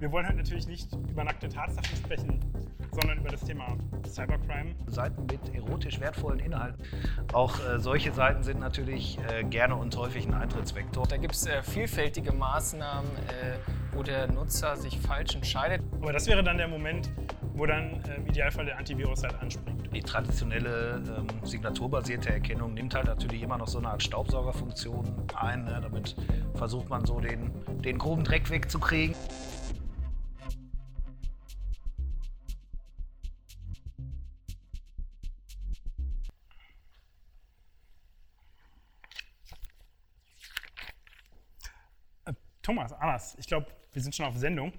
Wir wollen heute natürlich nicht über nackte Tatsachen sprechen, sondern über das Thema Cybercrime. Seiten mit erotisch wertvollen Inhalten. Auch äh, solche Seiten sind natürlich äh, gerne und häufig ein Eintrittsvektor. Da gibt es äh, vielfältige Maßnahmen, äh, wo der Nutzer sich falsch entscheidet. Aber das wäre dann der Moment, wo dann äh, im Idealfall der Antivirus halt anspringt. Die traditionelle ähm, signaturbasierte Erkennung nimmt halt natürlich immer noch so eine Art Staubsaugerfunktion ein. Ne? Damit versucht man so den, den groben Dreck wegzukriegen. Thomas, Anas, ich glaube, wir sind schon auf Sendung.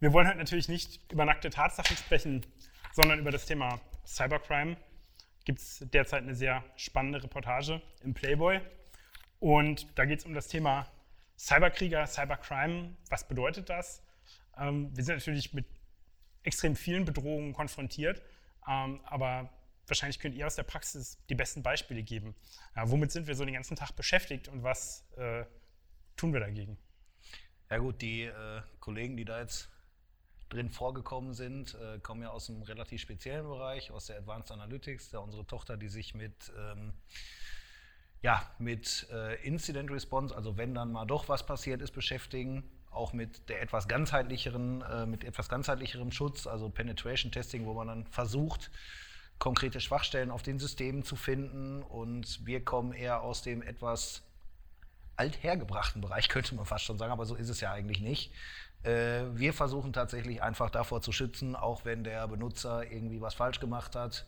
Wir wollen heute natürlich nicht über nackte Tatsachen sprechen, sondern über das Thema Cybercrime. Gibt es derzeit eine sehr spannende Reportage im Playboy. Und da geht es um das Thema Cyberkrieger, Cybercrime. Was bedeutet das? Ähm, wir sind natürlich mit extrem vielen Bedrohungen konfrontiert, ähm, aber wahrscheinlich könnt ihr aus der Praxis die besten Beispiele geben. Ja, womit sind wir so den ganzen Tag beschäftigt und was äh, tun wir dagegen? Ja gut, die äh, Kollegen, die da jetzt drin vorgekommen sind, äh, kommen ja aus einem relativ speziellen Bereich, aus der Advanced Analytics, da unsere Tochter, die sich mit, ähm, ja, mit äh, Incident Response, also wenn dann mal doch was passiert ist, beschäftigen, auch mit der etwas ganzheitlicheren, äh, mit etwas ganzheitlicherem Schutz, also Penetration Testing, wo man dann versucht, konkrete Schwachstellen auf den Systemen zu finden. Und wir kommen eher aus dem etwas althergebrachten Bereich, könnte man fast schon sagen, aber so ist es ja eigentlich nicht. Äh, wir versuchen tatsächlich einfach davor zu schützen, auch wenn der Benutzer irgendwie was falsch gemacht hat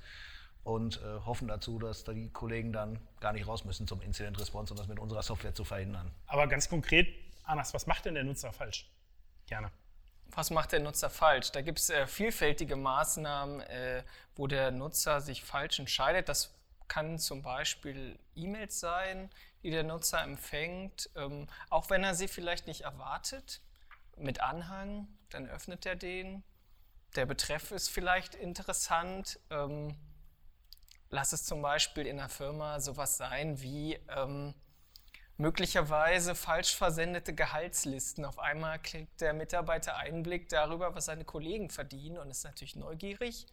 und äh, hoffen dazu, dass die Kollegen dann gar nicht raus müssen zum Incident Response, um das mit unserer Software zu verhindern. Aber ganz konkret, Anas, was macht denn der Nutzer falsch? Gerne. Was macht der Nutzer falsch? Da gibt es äh, vielfältige Maßnahmen, äh, wo der Nutzer sich falsch entscheidet. Das kann zum Beispiel E-Mails sein, die der Nutzer empfängt, ähm, auch wenn er sie vielleicht nicht erwartet, mit Anhang, dann öffnet er den. Der Betreff ist vielleicht interessant. Ähm, lass es zum Beispiel in der Firma sowas sein wie ähm, möglicherweise falsch versendete Gehaltslisten. Auf einmal kriegt der Mitarbeiter Einblick darüber, was seine Kollegen verdienen und ist natürlich neugierig,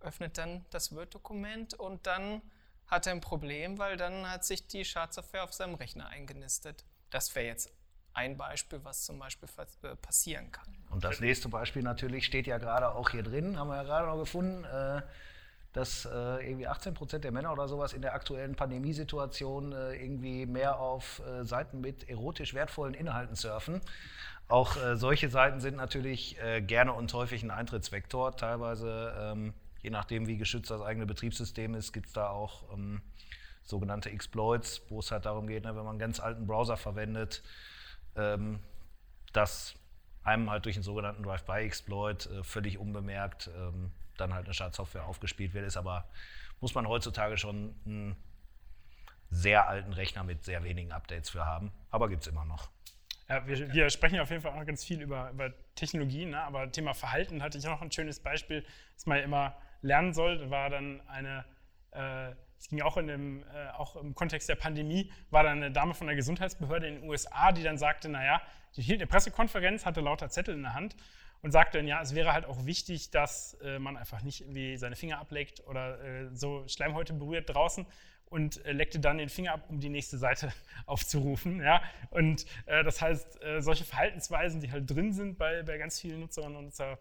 öffnet dann das Word-Dokument und dann hat er ein Problem, weil dann hat sich die Schadsoftware auf seinem Rechner eingenistet. Das wäre jetzt ein Beispiel, was zum Beispiel äh, passieren kann. Und das nächste Beispiel natürlich steht ja gerade auch hier drin, haben wir ja gerade noch gefunden, äh, dass äh, irgendwie 18 Prozent der Männer oder sowas in der aktuellen Pandemiesituation irgendwie mehr auf Seiten mit erotisch wertvollen Inhalten surfen. Auch solche Seiten sind natürlich gerne und häufig ein Eintrittsvektor. Teilweise ähm, je nachdem, wie geschützt das eigene Betriebssystem ist, gibt es da auch ähm, sogenannte Exploits, wo es halt darum geht, ne, wenn man einen ganz alten Browser verwendet, ähm, dass einem halt durch einen sogenannten Drive-by-Exploit äh, völlig unbemerkt ähm, dann halt eine Schadsoftware aufgespielt wird. Ist aber, muss man heutzutage schon einen sehr alten Rechner mit sehr wenigen Updates für haben. Aber gibt es immer noch. Ja, wir, wir, sprechen auf jeden Fall auch ganz viel über, über Technologien, ne? aber Thema Verhalten hatte ich auch noch ein schönes Beispiel, das man ja immer lernen soll, war dann eine, äh, es ging auch, in dem, äh, auch im Kontext der Pandemie, war dann eine Dame von der Gesundheitsbehörde in den USA, die dann sagte, naja, die hielt eine Pressekonferenz, hatte lauter Zettel in der Hand und sagte dann, ja, es wäre halt auch wichtig, dass äh, man einfach nicht irgendwie seine Finger ableckt oder äh, so Schleimhäute berührt draußen und äh, leckte dann den Finger ab, um die nächste Seite aufzurufen. Ja? Und äh, das heißt, äh, solche Verhaltensweisen, die halt drin sind bei, bei ganz vielen Nutzerinnen und Nutzern,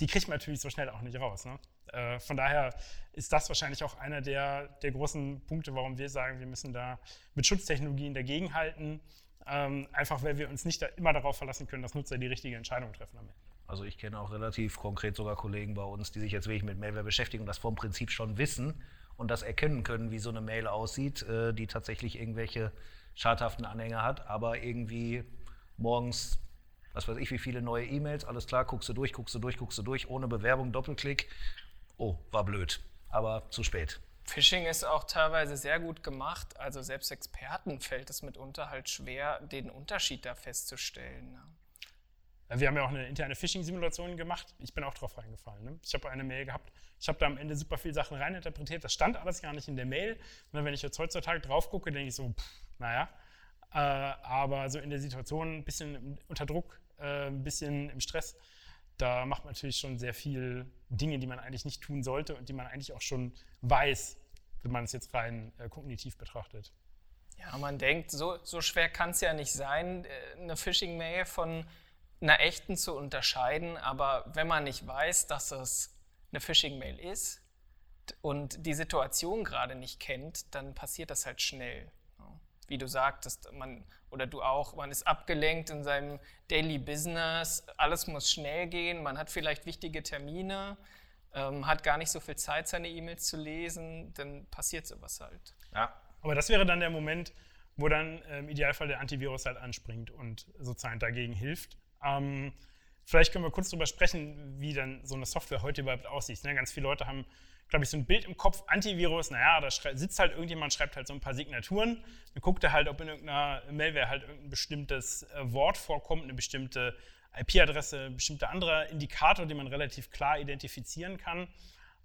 die kriegt man natürlich so schnell auch nicht raus. Ne? Äh, von daher ist das wahrscheinlich auch einer der, der großen Punkte, warum wir sagen, wir müssen da mit Schutztechnologien dagegenhalten. Ähm, einfach weil wir uns nicht da immer darauf verlassen können, dass Nutzer die richtige Entscheidung treffen am Ende. Also ich kenne auch relativ konkret sogar Kollegen bei uns, die sich jetzt wirklich mit Mailware beschäftigen und das vom Prinzip schon wissen und das erkennen können, wie so eine Mail aussieht, äh, die tatsächlich irgendwelche schadhaften Anhänger hat, aber irgendwie morgens, was weiß ich, wie viele neue E-Mails, alles klar, guckst du durch, guckst du durch, guckst du durch, ohne Bewerbung, Doppelklick, oh, war blöd, aber zu spät. Phishing ist auch teilweise sehr gut gemacht. Also selbst Experten fällt es mitunter halt schwer, den Unterschied da festzustellen. Ne? Wir haben ja auch eine interne Phishing-Simulation gemacht. Ich bin auch drauf reingefallen. Ne? Ich habe eine Mail gehabt. Ich habe da am Ende super viele Sachen reininterpretiert. Das stand alles gar nicht in der Mail. Und wenn ich jetzt heutzutage drauf gucke, denke ich so, pff, naja. Äh, aber so in der Situation ein bisschen unter Druck, äh, ein bisschen im Stress, da macht man natürlich schon sehr viel Dinge, die man eigentlich nicht tun sollte und die man eigentlich auch schon weiß, wenn man es jetzt rein äh, kognitiv betrachtet. Ja, man denkt, so, so schwer kann es ja nicht sein, äh, eine Phishing-Mail von einer echten zu unterscheiden. Aber wenn man nicht weiß, dass es eine Phishing-Mail ist und die Situation gerade nicht kennt, dann passiert das halt schnell. Wie du sagtest, man oder du auch, man ist abgelenkt in seinem Daily Business, alles muss schnell gehen, man hat vielleicht wichtige Termine, ähm, hat gar nicht so viel Zeit, seine E-Mails zu lesen, dann passiert sowas halt. Ja. Aber das wäre dann der Moment, wo dann im Idealfall der Antivirus halt anspringt und sozusagen dagegen hilft. Ähm, vielleicht können wir kurz darüber sprechen, wie dann so eine Software heute überhaupt aussieht. Ne? Ganz viele Leute haben glaube ich, so ein Bild im Kopf, Antivirus, naja, da sitzt halt irgendjemand, schreibt halt so ein paar Signaturen, dann guckt er halt, ob in irgendeiner Mailware halt irgendein bestimmtes äh, Wort vorkommt, eine bestimmte IP-Adresse, ein bestimmter anderer Indikator, den man relativ klar identifizieren kann.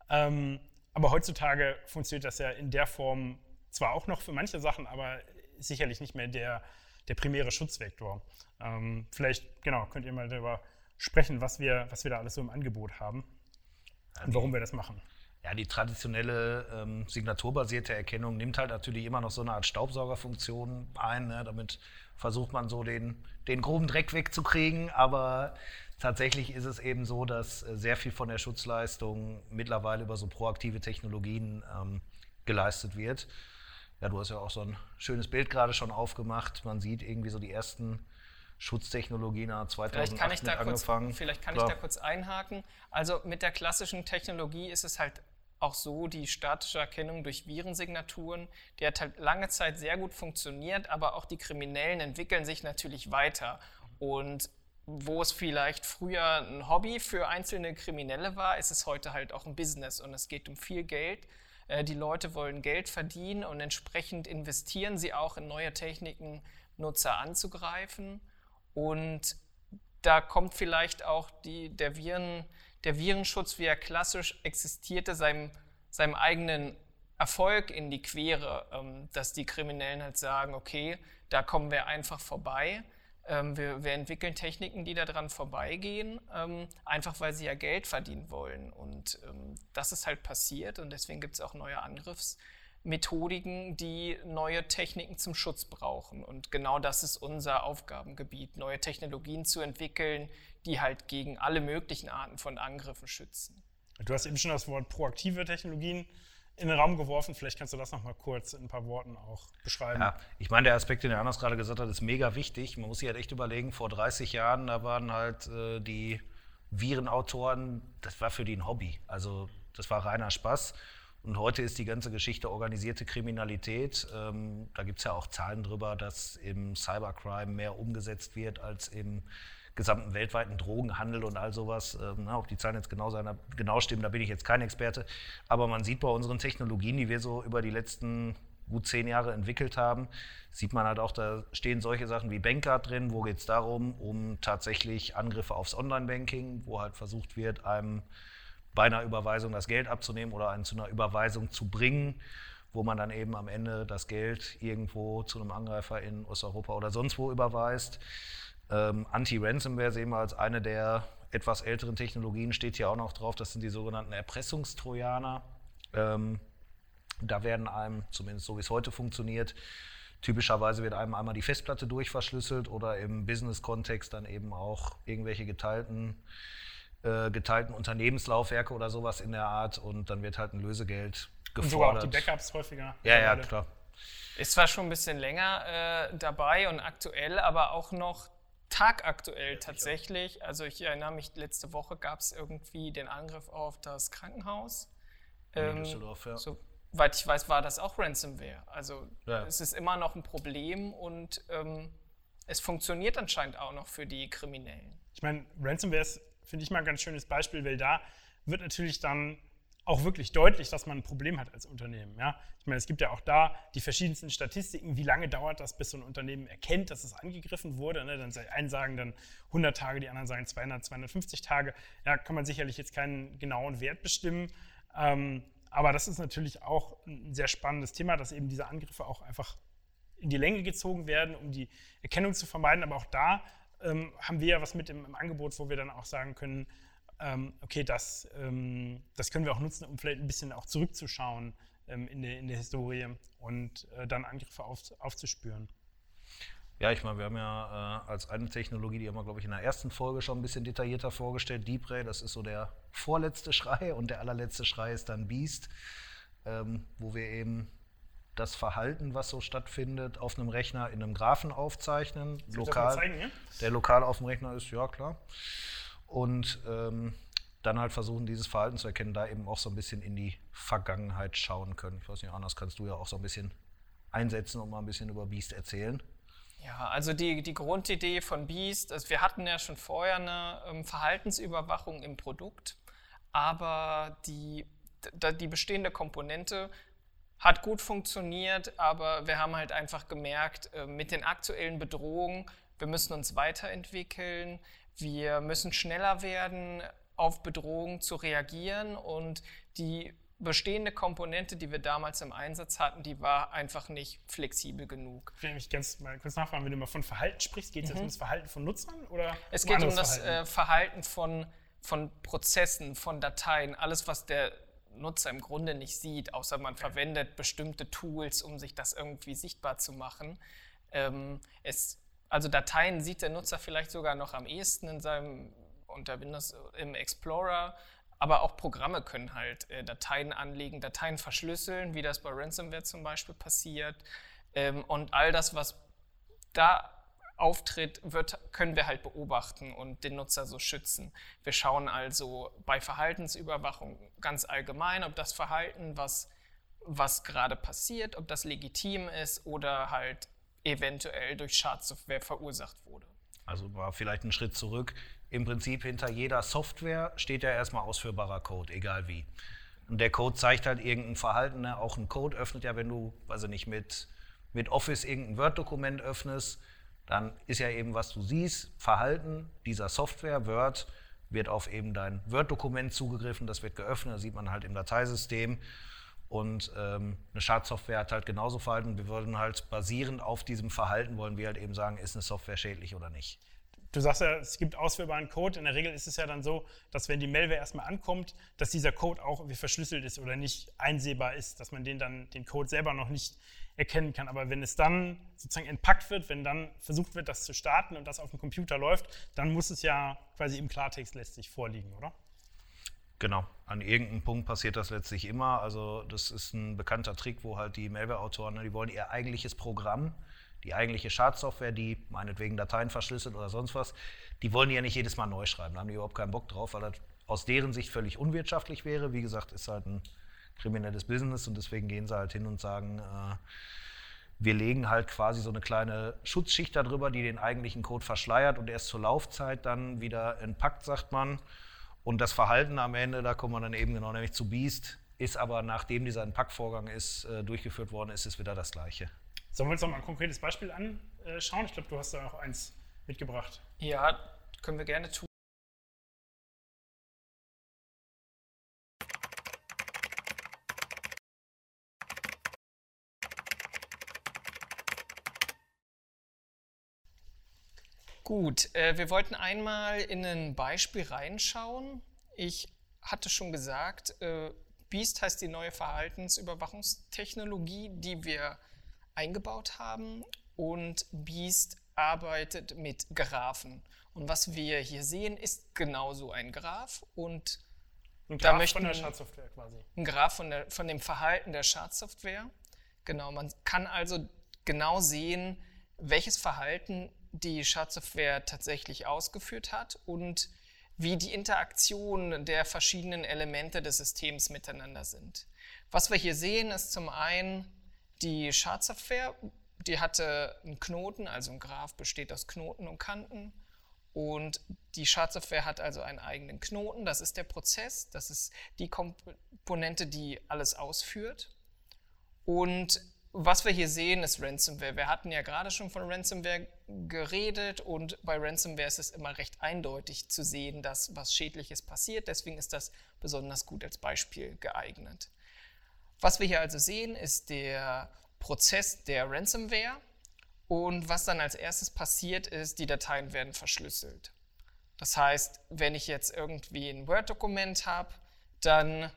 Ähm, aber heutzutage funktioniert das ja in der Form zwar auch noch für manche Sachen, aber sicherlich nicht mehr der, der primäre Schutzvektor. Ähm, vielleicht, genau, könnt ihr mal darüber sprechen, was wir, was wir da alles so im Angebot haben und warum wir das machen. Ja, die traditionelle ähm, signaturbasierte Erkennung nimmt halt natürlich immer noch so eine Art Staubsaugerfunktion ein. Ne? Damit versucht man so den, den groben Dreck wegzukriegen, aber tatsächlich ist es eben so, dass äh, sehr viel von der Schutzleistung mittlerweile über so proaktive Technologien ähm, geleistet wird. Ja, du hast ja auch so ein schönes Bild gerade schon aufgemacht. Man sieht irgendwie so die ersten Schutztechnologien nach 2008 vielleicht kann ich da angefangen. Kurz, vielleicht kann Klar. ich da kurz einhaken. Also mit der klassischen Technologie ist es halt auch so die statische Erkennung durch Virensignaturen, die hat halt lange Zeit sehr gut funktioniert, aber auch die Kriminellen entwickeln sich natürlich weiter. Und wo es vielleicht früher ein Hobby für einzelne Kriminelle war, ist es heute halt auch ein Business und es geht um viel Geld. Äh, die Leute wollen Geld verdienen und entsprechend investieren sie auch in neue Techniken, Nutzer anzugreifen. Und da kommt vielleicht auch die, der Viren der Virenschutz, wie er klassisch existierte, seinem, seinem eigenen Erfolg in die Quere, ähm, dass die Kriminellen halt sagen, okay, da kommen wir einfach vorbei. Ähm, wir, wir, entwickeln Techniken, die daran vorbeigehen, ähm, einfach weil sie ja Geld verdienen wollen. Und ähm, das ist halt passiert und deswegen gibt es auch neue Angriffsmethodiken, die neue Techniken zum Schutz brauchen. Und genau das ist unser Aufgabengebiet, neue Technologien zu entwickeln, die halt gegen alle möglichen Arten von Angriffen schützen. Du hast eben schon das Wort proaktive Technologien in den Raum geworfen. Vielleicht kannst du das noch mal kurz in ein paar Worten auch beschreiben. Ja, ich meine, der Aspekt, den der Anders gerade gesagt hat, ist mega wichtig. Man muss sich halt echt überlegen, vor 30 Jahren, da waren halt äh, die Virenautoren, das war für die ein Hobby. Also das war reiner Spaß. Und heute ist die ganze Geschichte organisierte Kriminalität. Ähm, da gibt es ja auch Zahlen drüber, dass im Cybercrime mehr umgesetzt wird als im gesamten weltweiten Drogenhandel und all sowas. Ähm, ob die Zahlen jetzt genau, sein, genau stimmen, da bin ich jetzt kein Experte. Aber man sieht bei unseren Technologien, die wir so über die letzten gut zehn Jahre entwickelt haben, sieht man halt auch, da stehen solche Sachen wie Bankcard drin, wo geht es darum, um tatsächlich Angriffe aufs Online-Banking, wo halt versucht wird, einem bei einer Überweisung das Geld abzunehmen oder einen zu einer Überweisung zu bringen, wo man dann eben am Ende das Geld irgendwo zu einem Angreifer in Osteuropa oder sonst wo überweist. Ähm, Anti-Ransomware sehen wir als eine der etwas älteren Technologien, steht hier auch noch drauf, das sind die sogenannten Erpressungstrojaner. Ähm, da werden einem, zumindest so wie es heute funktioniert, typischerweise wird einem einmal die Festplatte durchverschlüsselt oder im Business-Kontext dann eben auch irgendwelche geteilten, äh, geteilten Unternehmenslaufwerke oder sowas in der Art und dann wird halt ein Lösegeld gefordert. Und sogar auch die Backups häufiger. Ja, ja, klar. Ist zwar schon ein bisschen länger äh, dabei und aktuell, aber auch noch tagaktuell tatsächlich. Also ich erinnere mich, letzte Woche gab es irgendwie den Angriff auf das Krankenhaus. Ähm, Düsseldorf, ja. Soweit ich weiß, war das auch Ransomware. Also ja. es ist immer noch ein Problem und ähm, es funktioniert anscheinend auch noch für die Kriminellen. Ich meine, Ransomware ist, finde ich mal ein ganz schönes Beispiel, weil da wird natürlich dann auch wirklich deutlich, dass man ein Problem hat als Unternehmen. Ja? Ich meine, es gibt ja auch da die verschiedensten Statistiken, wie lange dauert das, bis so ein Unternehmen erkennt, dass es angegriffen wurde. Ne? Dann einen sagen dann 100 Tage, die anderen sagen 200, 250 Tage. Da kann man sicherlich jetzt keinen genauen Wert bestimmen. Ähm, aber das ist natürlich auch ein sehr spannendes Thema, dass eben diese Angriffe auch einfach in die Länge gezogen werden, um die Erkennung zu vermeiden. Aber auch da ähm, haben wir ja was mit im, im, Angebot, wo wir dann auch sagen können, ähm, okay, das, ähm, das können wir auch nutzen, um vielleicht ein bisschen auch zurückzuschauen ähm, in, der, in der Historie und äh, dann Angriffe auf, aufzuspüren. Ja, ich meine, wir haben ja äh, als eine Technologie, die haben wir, glaube ich, in der ersten Folge schon ein bisschen detaillierter vorgestellt, Deep Ray, das ist so der vorletzte Schrei und der allerletzte Schrei ist dann Beast, ähm, wo wir eben das Verhalten, was so stattfindet, auf einem Rechner in einem Graphen aufzeichnen. Lokal, zeigen, ja? Der lokal auf dem Rechner ist, ja klar. Und ähm, dann halt versuchen, dieses Verhalten zu erkennen, da eben auch so ein bisschen in die Vergangenheit schauen können. Ich weiß nicht, anders kannst du ja auch so ein bisschen einsetzen und mal ein bisschen über Beast erzählen. Ja, also die, die Grundidee von Beast, also wir hatten ja schon vorher eine ähm, Verhaltensüberwachung im Produkt, aber die, die bestehende Komponente hat gut funktioniert, aber wir haben halt einfach gemerkt, äh, mit den aktuellen Bedrohungen, wir müssen uns weiterentwickeln, wir müssen schneller werden, auf Bedrohungen zu reagieren und die bestehende Komponente, die wir damals im Einsatz hatten, die war einfach nicht flexibel genug. Ich will mich ganz mal kurz nachfragen, wenn du mal von Verhalten sprichst, geht es mhm. jetzt um das Verhalten von Nutzern oder Es um geht um das Verhalten, äh, Verhalten von, von Prozessen, von Dateien, alles, was der Nutzer im Grunde nicht sieht, außer man okay. verwendet bestimmte Tools, um sich das irgendwie sichtbar zu machen. Ähm, es, also Dateien sieht der Nutzer vielleicht sogar noch am ehesten in seinem unter Windows im Explorer aber auch Programme können halt äh, Dateien anlegen, Dateien verschlüsseln, wie das bei Ransomware zum Beispiel passiert. Ähm, und all das, was da auftritt, wird, können wir halt beobachten und den Nutzer so schützen. Wir schauen also bei Verhaltensüberwachung ganz allgemein, ob das Verhalten, was, was gerade passiert, ob das legitim ist oder halt eventuell durch Schadsoftware verursacht wurde. Also war vielleicht ein Schritt zurück im Prinzip hinter jeder Software steht ja erstmal ausführbarer Code, egal wie. Und der Code zeigt halt irgendein Verhalten. Ne? Auch ein Code öffnet ja, wenn du, also nicht mit, mit Office irgendein Word-Dokument öffnest, dann ist ja eben, was du siehst, Verhalten dieser Software, Word, wird auf eben dein Word-Dokument zugegriffen, das wird geöffnet, das sieht man halt im Dateisystem. Und ähm, eine Schadsoftware hat halt genauso Verhalten. Wir würden halt basierend auf diesem Verhalten, wollen wir halt eben sagen, ist eine Software schädlich oder nicht du sagst ja, es gibt ausführbaren Code. In der Regel ist es ja dann so, dass wenn die Malware erstmal ankommt, dass dieser Code auch wie verschlüsselt ist oder nicht einsehbar ist, dass man den dann den Code selber noch nicht erkennen kann. Aber wenn es dann sozusagen entpackt wird, wenn dann versucht wird, das zu starten und das auf dem Computer läuft, dann muss es ja quasi im Klartext letztlich vorliegen, oder? Genau, an irgendeinem Punkt passiert das letztlich immer. Also das ist ein bekannter Trick, wo halt die Malware-Autoren, ne, die wollen ihr eigentliches Programm die eigentliche Schadsoftware, die meinetwegen Dateien verschlüsselt oder sonst was, die wollen die ja nicht jedes Mal neu schreiben. Da haben die überhaupt keinen Bock drauf, weil das aus deren Sicht völlig unwirtschaftlich wäre. Wie gesagt, ist halt ein kriminelles Business und deswegen gehen sie halt hin und sagen, äh, wir legen halt quasi so eine kleine Schutzschicht darüber, die den eigentlichen Code verschleiert und erst zur Laufzeit dann wieder entpackt, sagt man. Und das Verhalten am Ende, da kommen wir dann eben genau nämlich zu Beast, ist aber nachdem dieser Entpackvorgang ist, äh, durchgeführt worden ist, ist wieder das Gleiche. Sollen wir uns noch mal ein konkretes Beispiel anschauen? Ich glaube, du hast da auch eins mitgebracht. Ja, können wir gerne tun. Gut, äh, wir wollten einmal in ein Beispiel reinschauen. Ich hatte schon gesagt, äh, Beast heißt die neue Verhaltensüberwachungstechnologie, die wir eingebaut haben und Beast arbeitet mit Graphen. Und was wir hier sehen, ist genauso ein Graph und ein Graph da möchten, von der Schadsoftware quasi. Ein Graph von, der, von dem Verhalten der Schadsoftware. Genau, man kann also genau sehen, welches Verhalten die Schadsoftware tatsächlich ausgeführt hat und wie die Interaktionen der verschiedenen Elemente des Systems miteinander sind. Was wir hier sehen, ist zum einen die Schadsoftware, die hatte einen Knoten, also ein Graph besteht aus Knoten und Kanten. Und die Schadsoftware hat also einen eigenen Knoten, das ist der Prozess, das ist die Komponente, die alles ausführt. Und was wir hier sehen, ist Ransomware. Wir hatten ja gerade schon von Ransomware geredet und bei Ransomware ist es immer recht eindeutig zu sehen, dass was Schädliches passiert. Deswegen ist das besonders gut als Beispiel geeignet. Was wir hier also sehen, ist der Prozess der Ransomware. Und was dann als erstes passiert ist, die Dateien werden verschlüsselt. Das heißt, wenn ich jetzt irgendwie ein Word-Dokument habe, dann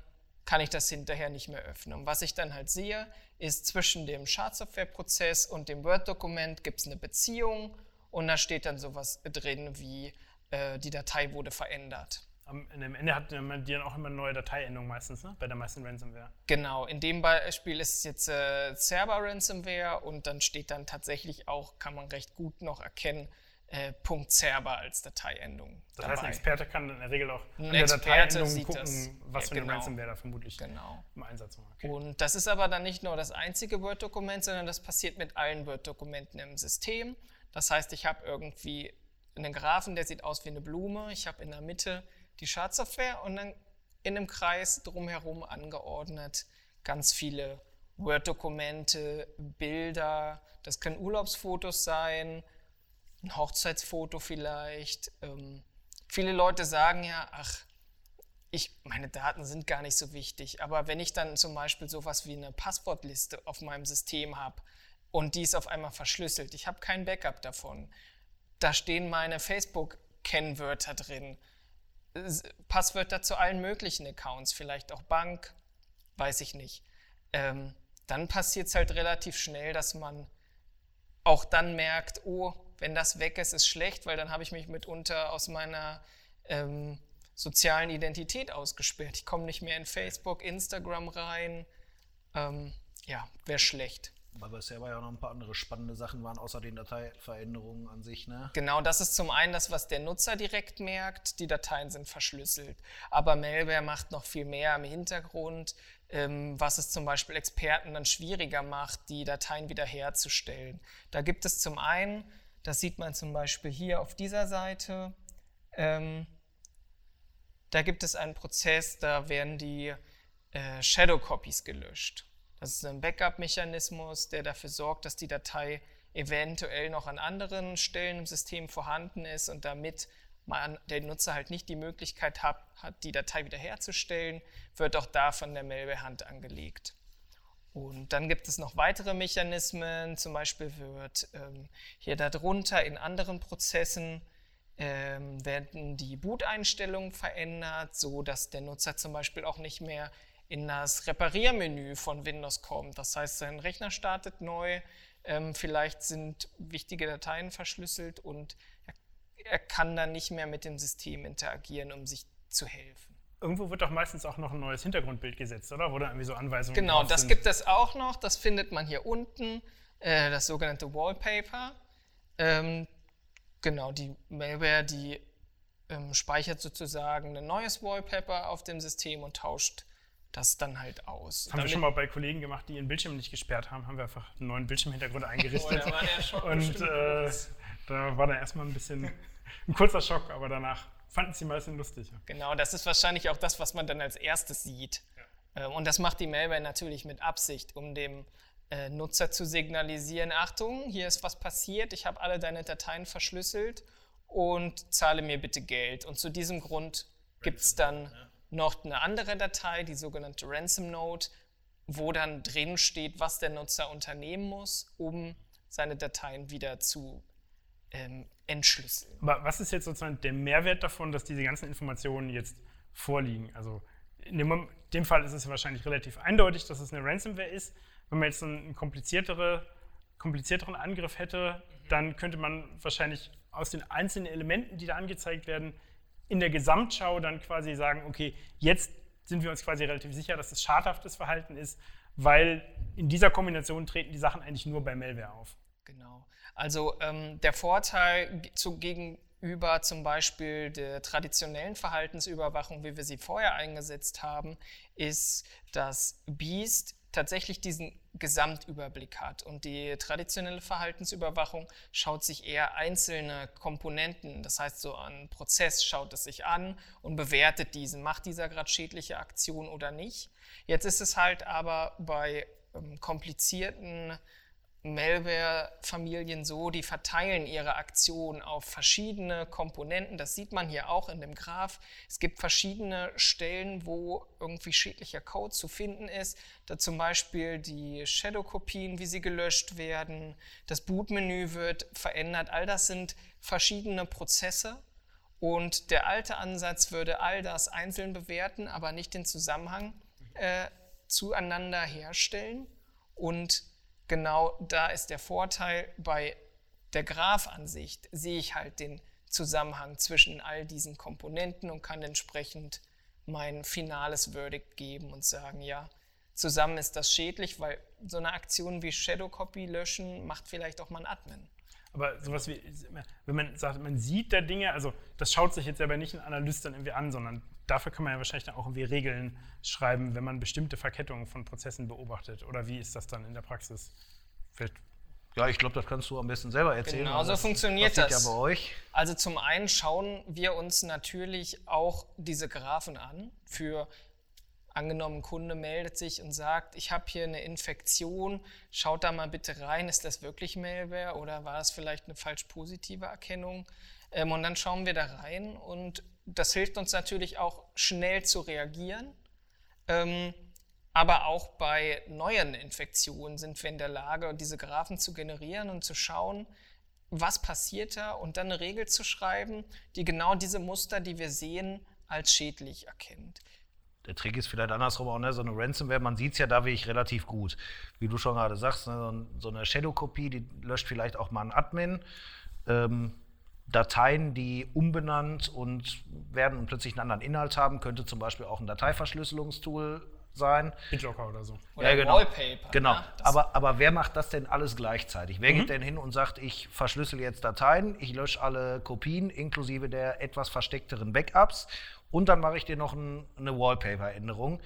kann ich das hinterher nicht mehr öffnen. Und was ich dann halt sehe, ist zwischen dem Schadsoftware-Prozess und dem Word-Dokument gibt es eine Beziehung und da steht dann sowas drin wie äh, die Datei wurde verändert. Am Ende hat die dann auch immer eine neue Dateiendung meistens, ne? bei der meisten Ransomware. Genau, in dem Beispiel ist es jetzt äh, Cerber Ransomware und dann steht dann tatsächlich auch, kann man recht gut noch erkennen, äh, .cerber als Dateiendung. Das dabei. heißt, ein Experte kann in der Regel auch in der Dateiendung gucken, das. was ja, für genau. eine Ransomware da vermutlich genau. im Einsatz war. Okay. Und das ist aber dann nicht nur das einzige Word-Dokument, sondern das passiert mit allen Word-Dokumenten im System. Das heißt, ich habe irgendwie einen Graphen, der sieht aus wie eine Blume. Ich habe in der Mitte die Schadsoftware und dann in einem Kreis drumherum angeordnet ganz viele Word-Dokumente, Bilder. Das können Urlaubsfotos sein, ein Hochzeitsfoto vielleicht. Ähm, viele Leute sagen ja, ach, ich, meine Daten sind gar nicht so wichtig. Aber wenn ich dann zum Beispiel sowas wie eine Passwortliste auf meinem System habe und die ist auf einmal verschlüsselt, ich habe kein Backup davon, da stehen meine Facebook-Kennwörter drin, Passwörter zu allen möglichen Accounts, vielleicht auch Bank, weiß ich nicht. Ähm, dann passiert es halt relativ schnell, dass man auch dann merkt, oh, wenn das weg ist, ist schlecht, weil dann habe ich mich mitunter aus meiner ähm, sozialen Identität ausgesperrt. Ich komme nicht mehr in Facebook, Instagram rein. Ähm, ja, wäre schlecht. Weil bisher ja auch noch ein paar andere spannende Sachen waren, außer den Dateiveränderungen an sich. Ne? Genau, das ist zum einen das, was der Nutzer direkt merkt. Die Dateien sind verschlüsselt. Aber Malware macht noch viel mehr im Hintergrund, ähm, was es zum Beispiel Experten dann schwieriger macht, die Dateien wiederherzustellen. Da gibt es zum einen das sieht man zum Beispiel hier auf dieser Seite. Ähm, da gibt es einen Prozess, da werden die äh, Shadow Copies gelöscht. Das ist ein Backup-Mechanismus, der dafür sorgt, dass die Datei eventuell noch an anderen Stellen im System vorhanden ist und damit man, der Nutzer halt nicht die Möglichkeit hat, hat, die Datei wiederherzustellen, wird auch da von der Malware-Hand angelegt. Und dann gibt es noch weitere Mechanismen, zum Beispiel wird ähm, hier darunter in anderen Prozessen ähm, werden die Boot-Einstellungen verändert, so dass der Nutzer zum Beispiel auch nicht mehr in das Repariermenü von Windows kommt. Das heißt, sein Rechner startet neu, ähm, vielleicht sind wichtige Dateien verschlüsselt und er, er kann dann nicht mehr mit dem System interagieren, um sich zu helfen irgendwo wird doch meistens auch noch ein neues Hintergrundbild gesetzt, oder? Wo da irgendwie so Anweisungen Genau, das gibt es auch noch. Das findet man hier unten, äh, das sogenannte Wallpaper. Ähm, genau, die Malware, die ähm, speichert sozusagen ein neues Wallpaper auf dem System und tauscht das dann halt aus. Das haben wir schon mal bei Kollegen gemacht, die ihren Bildschirm nicht gesperrt haben, haben wir einfach einen neuen Bildschirmhintergrund eingerichtet. oh, da und äh, da war dann erstmal ein bisschen ein kurzer Schock, aber danach fanden sie meistens lustig. Genau, das ist wahrscheinlich auch das, was man dann als erstes sieht. Ja. Ähm, und das macht die Malware natürlich mit Absicht, um dem äh, Nutzer zu signalisieren, Achtung, hier ist was passiert, ich habe alle deine Dateien verschlüsselt und zahle mir bitte Geld. Und zu diesem Grund gibt es dann ja. noch eine andere Datei, die sogenannte Ransom Note, wo dann drin steht, was der Nutzer unternehmen muss, um seine Dateien wieder zu ähm, entschlüsseln. Aber was ist jetzt sozusagen der Mehrwert davon, dass diese ganzen Informationen jetzt vorliegen? Also in dem, dem Fall ist es wahrscheinlich relativ eindeutig, dass es eine Ransomware ist. Wenn man jetzt einen kompliziertere, komplizierteren Angriff hätte, dann könnte man wahrscheinlich aus den einzelnen Elementen, die da angezeigt werden, in der Gesamtschau dann quasi sagen, okay, jetzt sind wir uns quasi relativ sicher, dass es schadhaftes Verhalten ist, weil in dieser Kombination treten die Sachen eigentlich nur bei Malware auf. Genau. Also ähm, der Vorteil zu, gegenüber zum Beispiel der traditionellen Verhaltensüberwachung, wie wir sie vorher eingesetzt haben, ist, dass Beast tatsächlich diesen Gesamtüberblick hat. Und die traditionelle Verhaltensüberwachung schaut sich eher einzelne Komponenten, das heißt so ein Prozess schaut es sich an und bewertet diesen, macht dieser gerade schädliche Aktion oder nicht. Jetzt ist es halt aber bei ähm, komplizierten Malware-Familien so, die verteilen ihre Aktion auf verschiedene Komponenten. Das sieht man hier auch in dem Graph. Es gibt verschiedene Stellen, wo irgendwie schädlicher Code zu finden ist. Da zum Beispiel die Shadow-Kopien, wie sie gelöscht werden. Das Bootmenü wird verändert. All das sind verschiedene Prozesse. Und der alte Ansatz würde all das einzeln bewerten, aber nicht den Zusammenhang äh, zueinander herstellen. Und genau da ist der Vorteil bei der Graphansicht, sehe ich halt den Zusammenhang zwischen all diesen Komponenten und kann entsprechend mein finales Verdict geben und sagen, ja, zusammen ist das schädlich, weil so eine Aktion wie Shadow Copy löschen macht vielleicht auch mal ein Admin. Aber sowas wie, wenn man sagt, man sieht da Dinge, also das schaut sich jetzt aber nicht ein Analyst dann irgendwie an, sondern dafür kann man ja wahrscheinlich dann auch irgendwie Regeln schreiben, wenn man bestimmte Verkettungen von Prozessen beobachtet. Oder wie ist das dann in der Praxis? Vielleicht ja, ich glaube, das kannst du am besten selber erzählen. Genau so das funktioniert das. Ja bei euch. Also zum einen schauen wir uns natürlich auch diese Graphen an. Für angenommen, ein Kunde meldet sich und sagt, ich habe hier eine Infektion, schaut da mal bitte rein, ist das wirklich Malware oder war das vielleicht eine falsch positive Erkennung? Ähm, und dann schauen wir da rein und das hilft uns natürlich auch schnell zu reagieren. Ähm, aber auch bei neuen Infektionen sind wir in der Lage, diese Graphen zu generieren und zu schauen, was passiert da und dann eine Regel zu schreiben, die genau diese Muster, die wir sehen, als schädlich erkennt. Der Trick ist vielleicht andersrum auch, ne? so eine Ransomware, man sieht es ja da wirklich relativ gut. Wie du schon gerade sagst, ne? so eine Shadow-Kopie, die löscht vielleicht auch mal einen Admin. Ähm, Dateien, die umbenannt und werden und plötzlich einen anderen Inhalt haben, könnte zum Beispiel auch ein Dateiverschlüsselungstool sein. BitLocker oder so. Oder ja, genau. Wallpaper. Genau. Ne? Aber, aber wer macht das denn alles gleichzeitig? Wer mhm. geht denn hin und sagt, ich verschlüssel jetzt Dateien, ich lösche alle Kopien inklusive der etwas versteckteren Backups und dann mache ich dir noch ein, eine Wallpaper-Änderung.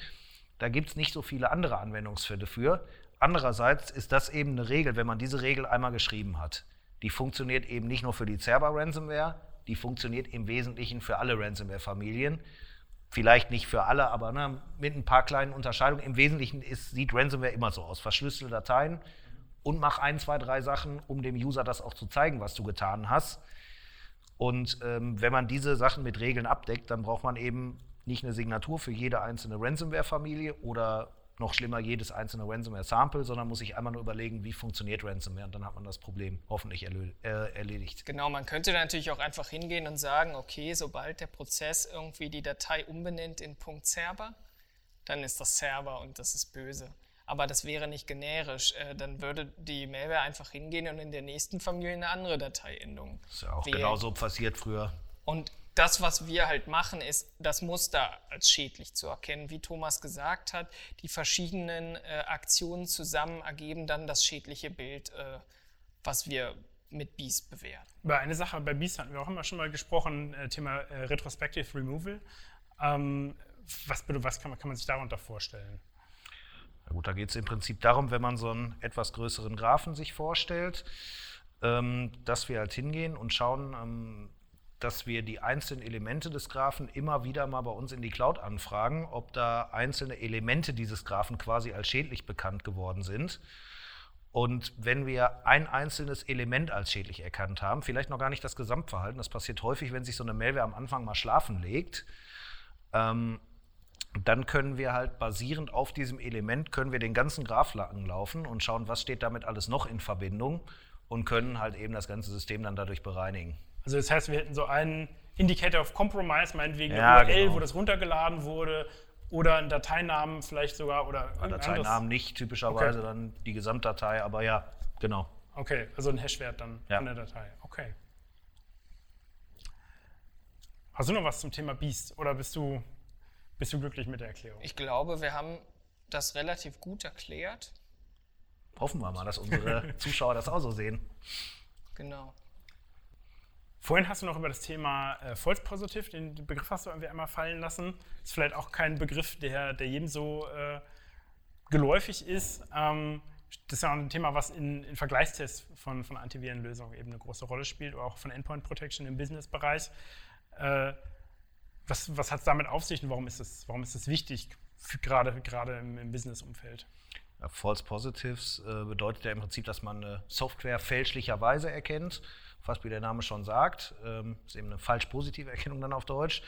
Da gibt es nicht so viele andere Anwendungsfälle für. Andererseits ist das eben eine Regel, wenn man diese Regel einmal geschrieben hat. Die funktioniert eben nicht nur für die Cerber-Ransomware, die funktioniert im Wesentlichen für alle Ransomware-Familien. Vielleicht nicht für alle, aber ne, mit ein paar kleinen Unterscheidungen. Im Wesentlichen ist, sieht Ransomware immer so aus. Verschlüsselte Dateien und mach ein, zwei, drei Sachen, um dem User das auch zu zeigen, was du getan hast. Und ähm, wenn man diese Sachen mit Regeln abdeckt, dann braucht man eben nicht eine Signatur für jede einzelne Ransomware-Familie oder noch schlimmer jedes einzelne Ransomware-Sample, sondern muss sich einmal nur überlegen, wie funktioniert Ransomware und dann hat man das Problem hoffentlich äh, erledigt. Genau, man könnte natürlich auch einfach hingehen und sagen, okay, sobald der Prozess irgendwie die Datei umbenennt in .server, dann ist das Server und das ist böse. Aber das wäre nicht generisch. Äh, dann würde die Malware einfach hingehen und in der nächsten Familie eine andere Dateiendung. Das ist ja auch wählen. genauso passiert früher. Und das, was wir halt machen, ist das Muster als schädlich zu erkennen. Wie Thomas gesagt hat, die verschiedenen äh, Aktionen zusammen ergeben dann das schädliche Bild, äh, was wir mit Beast bewerten. Über eine Sache bei Beast hatten wir auch immer schon mal gesprochen, äh, Thema äh, Retrospective Removal. Ähm, was, was kann, man, kann man sich darunter vorstellen? Na gut, da geht es im Prinzip darum, wenn man so einen etwas größeren Graphen sich vorstellt, ähm, dass wir halt hingehen und schauen, ähm, dass wir die einzelnen Elemente des Graphen immer wieder mal bei uns in die Cloud anfragen, ob da einzelne Elemente dieses Graphen quasi als schädlich bekannt geworden sind. Und wenn wir ein einzelnes Element als schädlich erkannt haben, vielleicht noch gar nicht das Gesamtverhalten, das passiert häufig, wenn sich so eine Malware am Anfang mal schlafen legt, ähm, dann können wir halt basierend auf diesem Element, können wir den ganzen Graph laufen und schauen, was steht damit alles noch in Verbindung und können halt eben das ganze System dann dadurch bereinigen. Also das heißt, wir hätten so einen Indicator of Compromise, meinetwegen ja, eine URL, genau. wo das runtergeladen wurde, oder einen Dateinamen vielleicht sogar oder ja, Dateinamen nicht typischerweise okay. dann die Gesamtdatei, aber ja, genau. Okay, also ein Hashwert dann ja. von der Datei. Okay. Hast du noch was zum Thema Beast oder bist du, bist du glücklich mit der Erklärung? Ich glaube, wir haben das relativ gut erklärt. Hoffen wir mal, dass unsere Zuschauer das auch so sehen. Genau. Vorhin hast du noch über das Thema äh, False Positive, den Begriff hast du irgendwie einmal fallen lassen. Ist vielleicht auch kein Begriff, der, der jedem so äh, geläufig ist. Ähm, das ist ja auch ein Thema, was in, in Vergleichstests von, von Antivirenlösungen eben eine große Rolle spielt, oder auch von Endpoint Protection im Businessbereich. Äh, was was hat es damit auf sich und warum ist das, warum ist das wichtig, gerade, gerade im, im Business-Umfeld? False Positives äh, bedeutet ja im Prinzip, dass man eine Software fälschlicherweise erkennt, fast wie der Name schon sagt. Ähm, ist eben eine falsch-positive Erkennung dann auf Deutsch.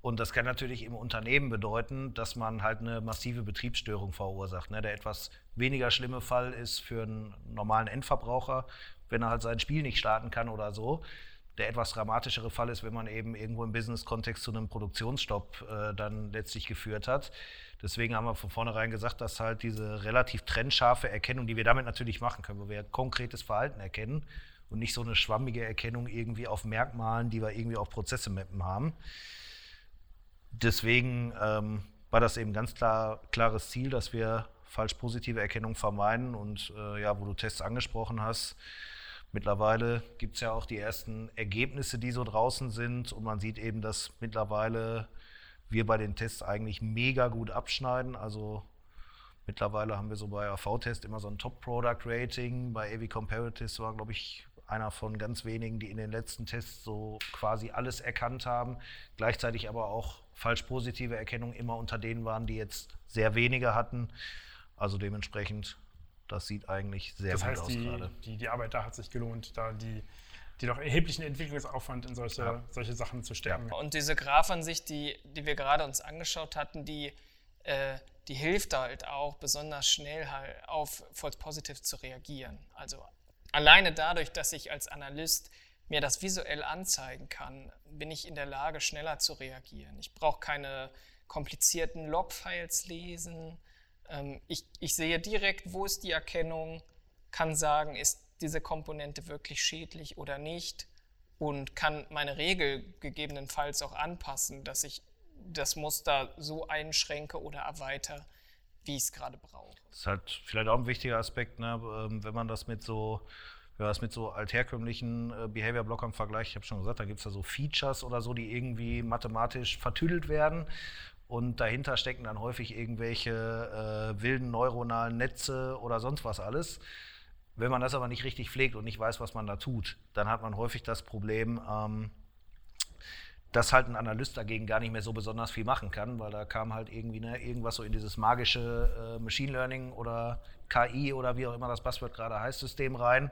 Und das kann natürlich im Unternehmen bedeuten, dass man halt eine massive Betriebsstörung verursacht. Ne? Der etwas weniger schlimme Fall ist für einen normalen Endverbraucher, wenn er halt sein Spiel nicht starten kann oder so. Der etwas dramatischere Fall ist, wenn man eben irgendwo im Business-Kontext zu einem Produktionsstopp äh, dann letztlich geführt hat. Deswegen haben wir von vornherein gesagt, dass halt diese relativ trennscharfe Erkennung, die wir damit natürlich machen können, wo wir konkretes Verhalten erkennen und nicht so eine schwammige Erkennung irgendwie auf Merkmalen, die wir irgendwie auf Prozesse mappen haben. Deswegen ähm, war das eben ganz klar klares Ziel, dass wir falsch positive Erkennung vermeiden und äh, ja, wo du Tests angesprochen hast, Mittlerweile gibt es ja auch die ersten Ergebnisse, die so draußen sind und man sieht eben, dass mittlerweile wir bei den Tests eigentlich mega gut abschneiden. Also mittlerweile haben wir so bei AV-Test immer so ein Top-Product-Rating. Bei AV Comparatives war, glaube ich, einer von ganz wenigen, die in den letzten Tests so quasi alles erkannt haben. Gleichzeitig aber auch falsch positive Erkennung immer unter denen waren, die jetzt sehr wenige hatten. Also dementsprechend, das sieht eigentlich sehr das gut heißt, aus die, gerade. Die, die Arbeit da hat sich gelohnt, da die, die doch erheblichen Entwicklungsaufwand in solche, Ja. solche Sachen zu stecken. Und diese Graphansicht, die, die wir gerade uns angeschaut hatten, die, äh, die hilft halt auch besonders schnell halt auf False Positive zu reagieren. Also alleine dadurch, dass ich als Analyst mir das visuell anzeigen kann, bin ich in der Lage, schneller zu reagieren. Ich brauche keine komplizierten Logfiles lesen. Ähm, ich, ich sehe direkt, wo ist die Erkennung, kann sagen, ist diese Komponente wirklich schädlich oder nicht und kann meine Regel gegebenenfalls auch anpassen, dass ich das Muster so einschränke oder erweitere, wie ich es gerade brauche. Das ist halt vielleicht auch ein wichtiger Aspekt, ne? ähm, wenn man das mit so, wenn das mit so altherkömmlichen äh, Behavior-Blockern vergleicht. Ich habe schon gesagt, da gibt es ja so Features oder so, die irgendwie mathematisch vertüdelt werden. Und dahinter stecken dann häufig irgendwelche äh, wilden neuronalen Netze oder sonst was alles. Wenn man das aber nicht richtig pflegt und nicht weiß, was man da tut, dann hat man häufig das Problem, ähm, dass halt ein Analyst dagegen gar nicht mehr so besonders viel machen kann, weil da kam halt irgendwie ne, irgendwas so in dieses magische äh, Machine Learning oder KI oder wie auch immer das Buzzword gerade heißt, System rein.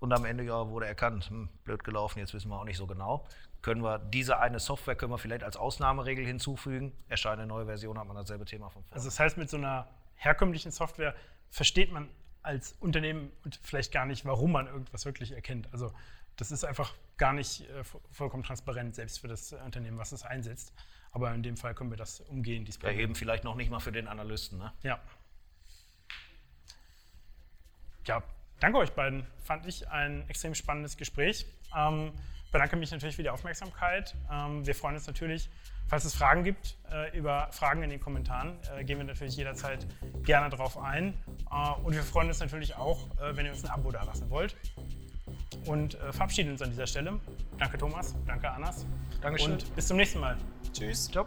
Und am Ende ja wurde erkannt, hm, blöd gelaufen, jetzt wissen wir auch nicht so genau. Können wir diese eine Software können wir vielleicht als Ausnahmeregel hinzufügen. Erscheint eine neue Version, hat man dasselbe Thema von vorne. Also das heißt, mit so einer herkömmlichen Software versteht man als Unternehmen und vielleicht gar nicht, warum man irgendwas wirklich erkennt. Also das ist einfach gar nicht äh, vo- vollkommen transparent, selbst für das äh, Unternehmen, was es einsetzt. Aber in dem Fall können wir das umgehen, dieses ja, eben vielleicht noch nicht mal für den Analysten. Ne? Ja. Ja, danke euch beiden. Fand ich ein extrem spannendes Gespräch. Ähm, bedanke mich natürlich für die Aufmerksamkeit. Ähm, wir freuen uns natürlich, falls es Fragen gibt, äh, über Fragen in den Kommentaren. Äh, gehen wir natürlich jederzeit gerne drauf ein. Äh, und wir freuen uns natürlich auch, äh, wenn ihr uns ein Abo dalassen wollt. Und äh, verabschieden uns an dieser Stelle. Danke Thomas, danke Annas. Dankeschön. Und bis zum nächsten Mal. Tschüss. Ciao.